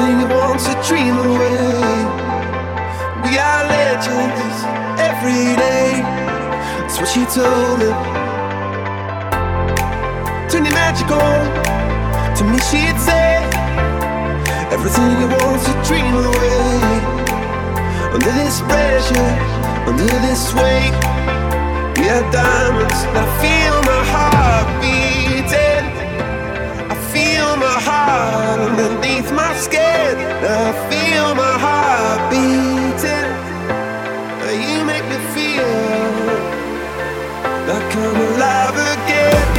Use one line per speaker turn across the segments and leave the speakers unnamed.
Everything you want to dream away. We are legends every day. That's what she told him. Turn your magic on. To me, she'd say everything you want to dream away. Under this pressure, under this weight, we are diamonds. I feel my heart beat underneath my skin. I feel my heart beating. You make me feel like I'm alive again.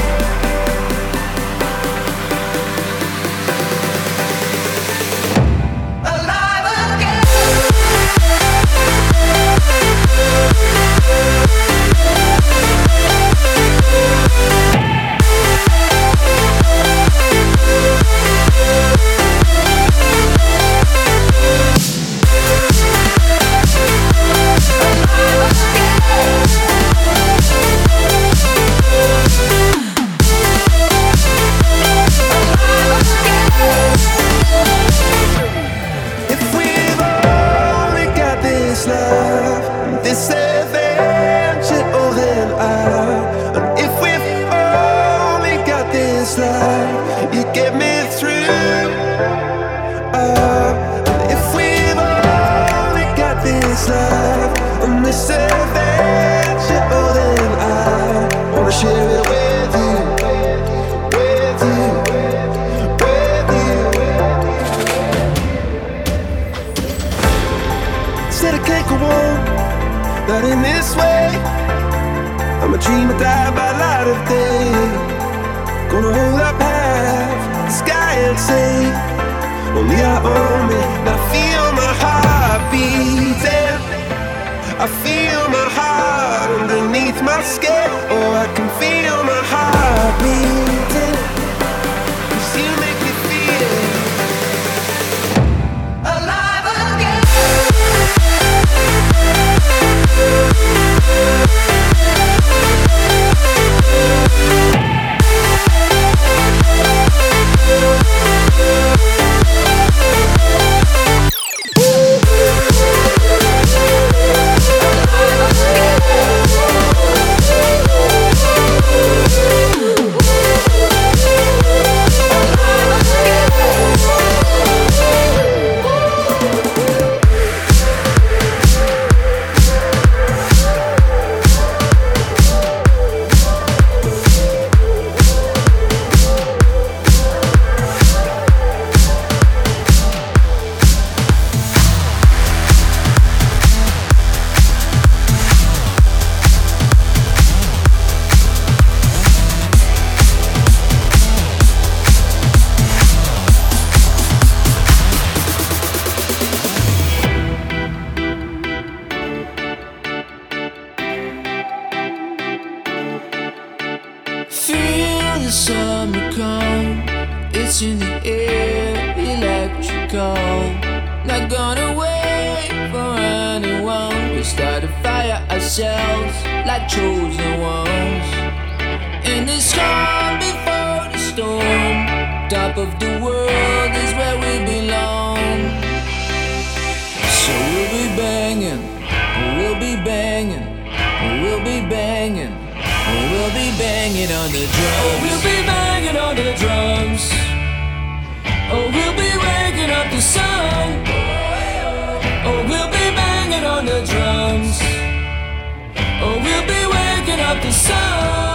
own will I path, sky and sea. Only I own it. I feel my heart beating. I feel my heart underneath my skin. Oh, I can feel my heart beating. Cause you make me feel. Alive again. Yeah.
Banging on the drums. We'll be banging on the drums. Oh, we'll be waking up the sun. Oh, we'll be banging on the drums. Oh, we'll be waking up the sun.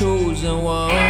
chosen one.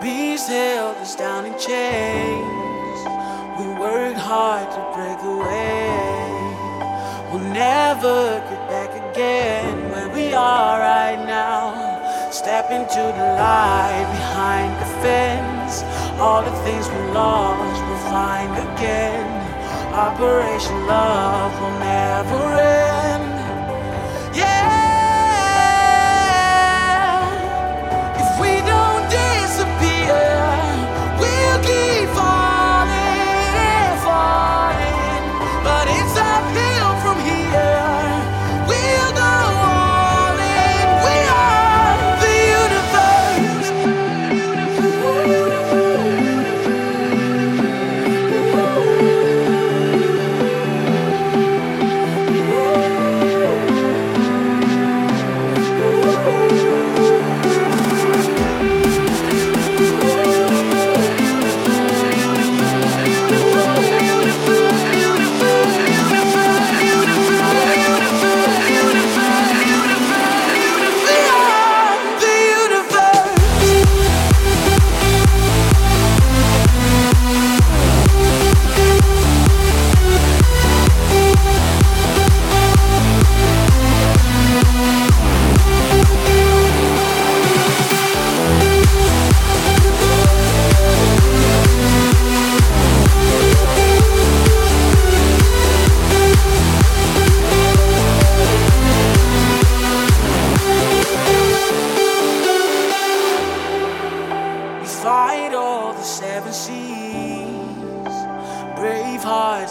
Bees held us down in chains. We worked hard to break away. We'll never get back again where we are right now. Step into the light behind the fence. All the things we lost, we'll find again. Operation Love will never end.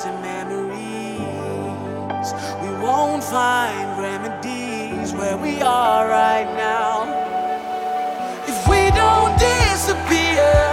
And memories. We won't find remedies where we are right now. If we don't disappear.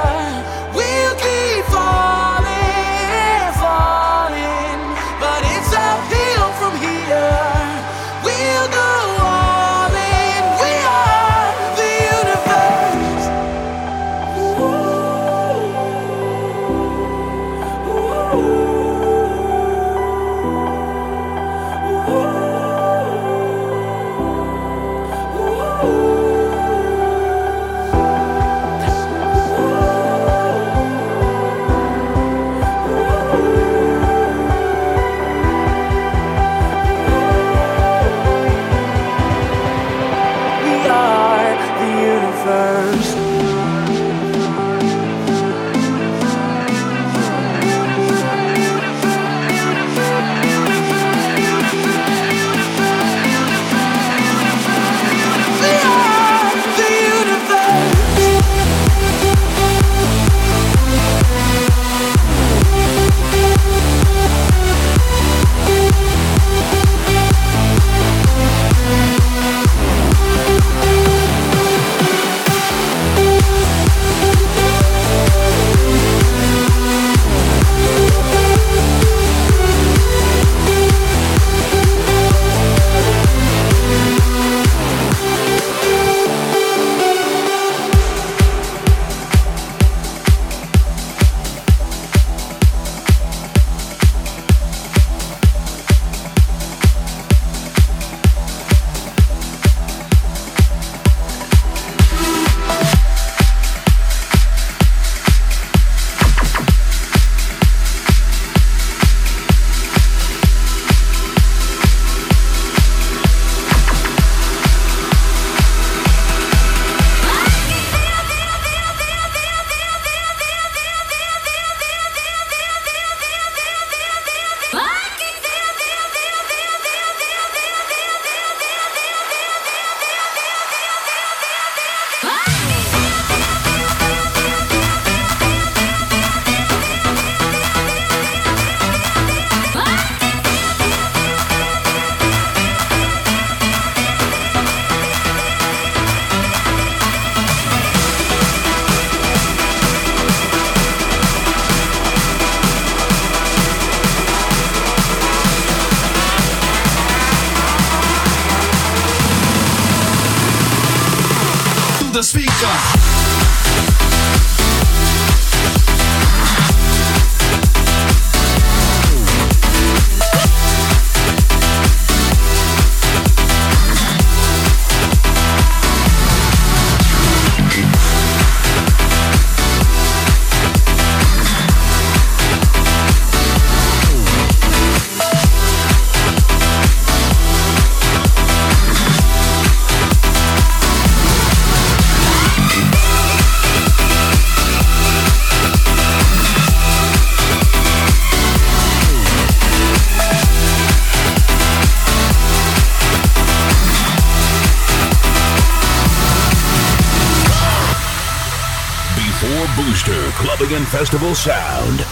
Festival sound.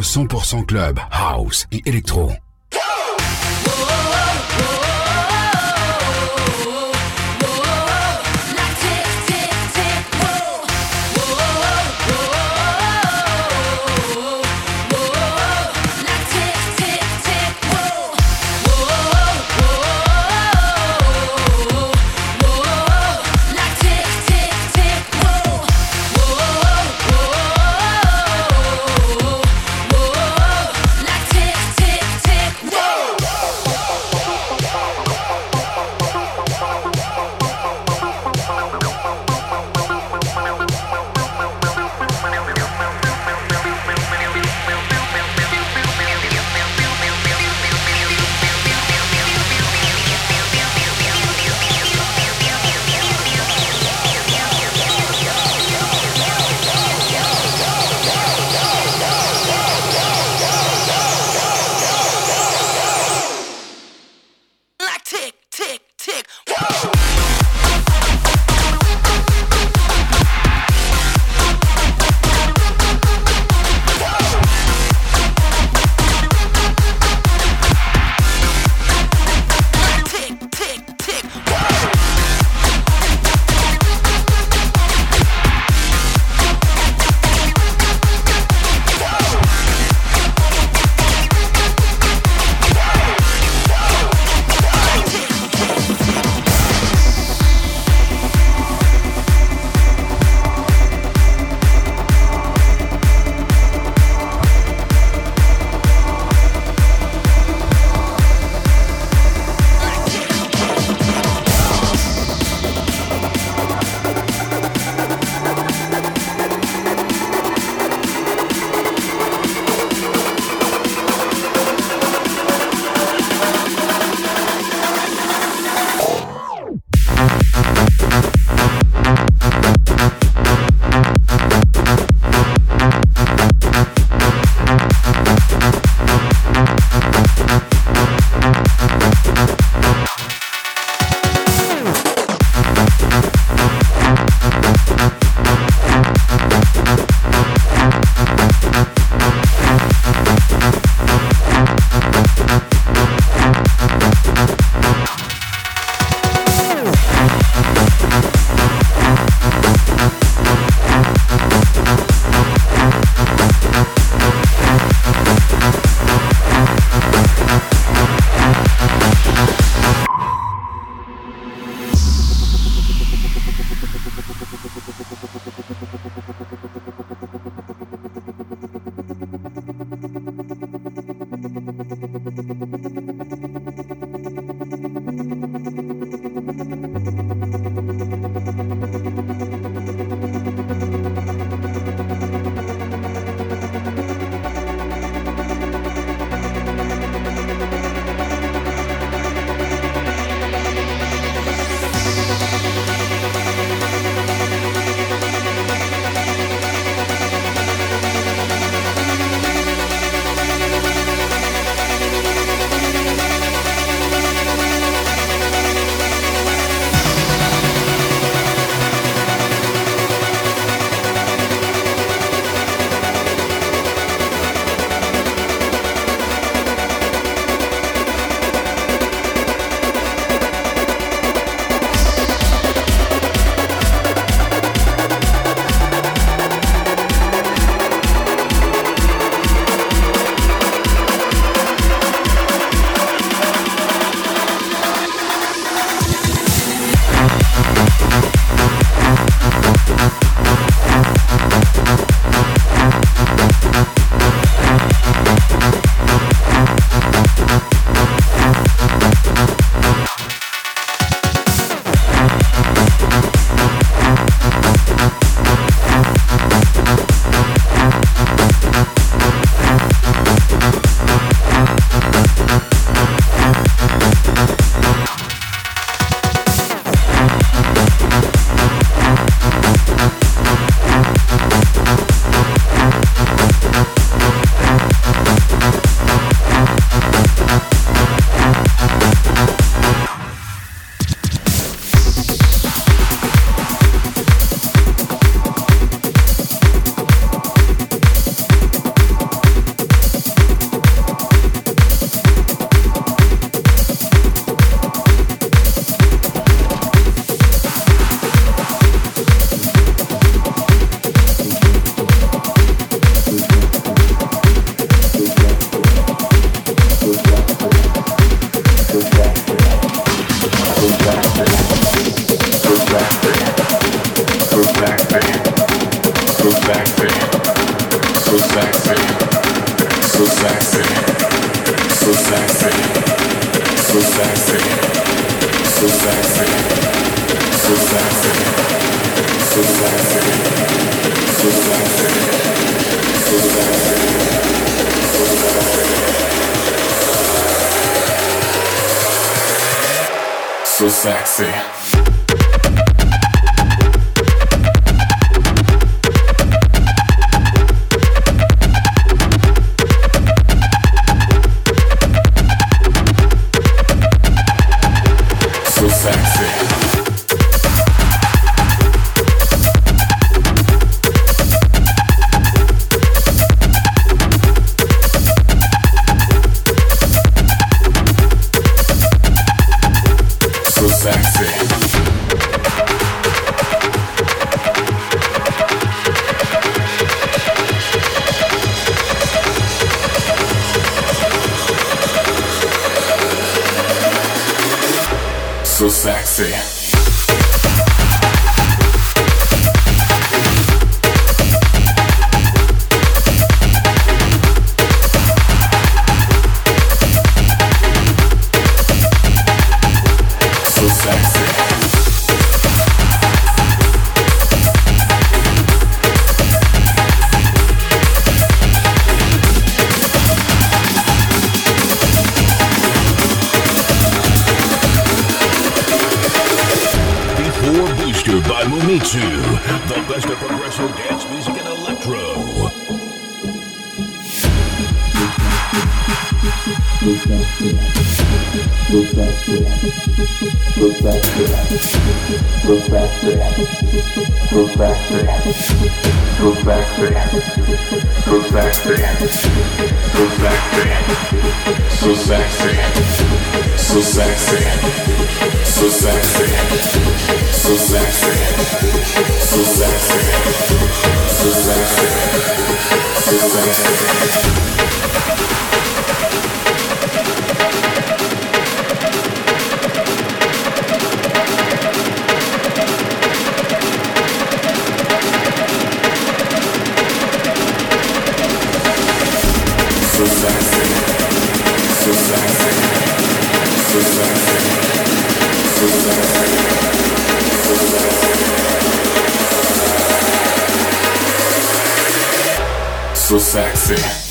100% club, house et électro.
so sexy.
go faster, go
faster, go faster, go faster, go faster, go faster, so sexy, so sexy, so sexy, so sexy, so sexy, so sexy, so sexy. sexy.